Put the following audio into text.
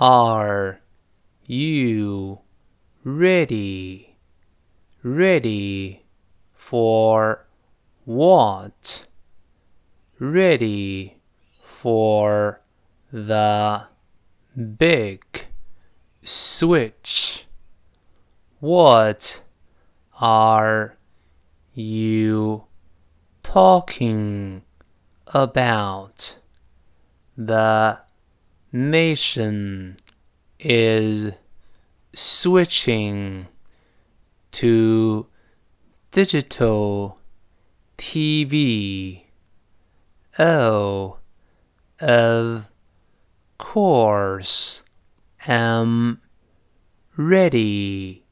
Are you ready? Ready for what? Ready for the big switch. What are you talking about? The nation is switching to digital TV. Oh, of course, am ready.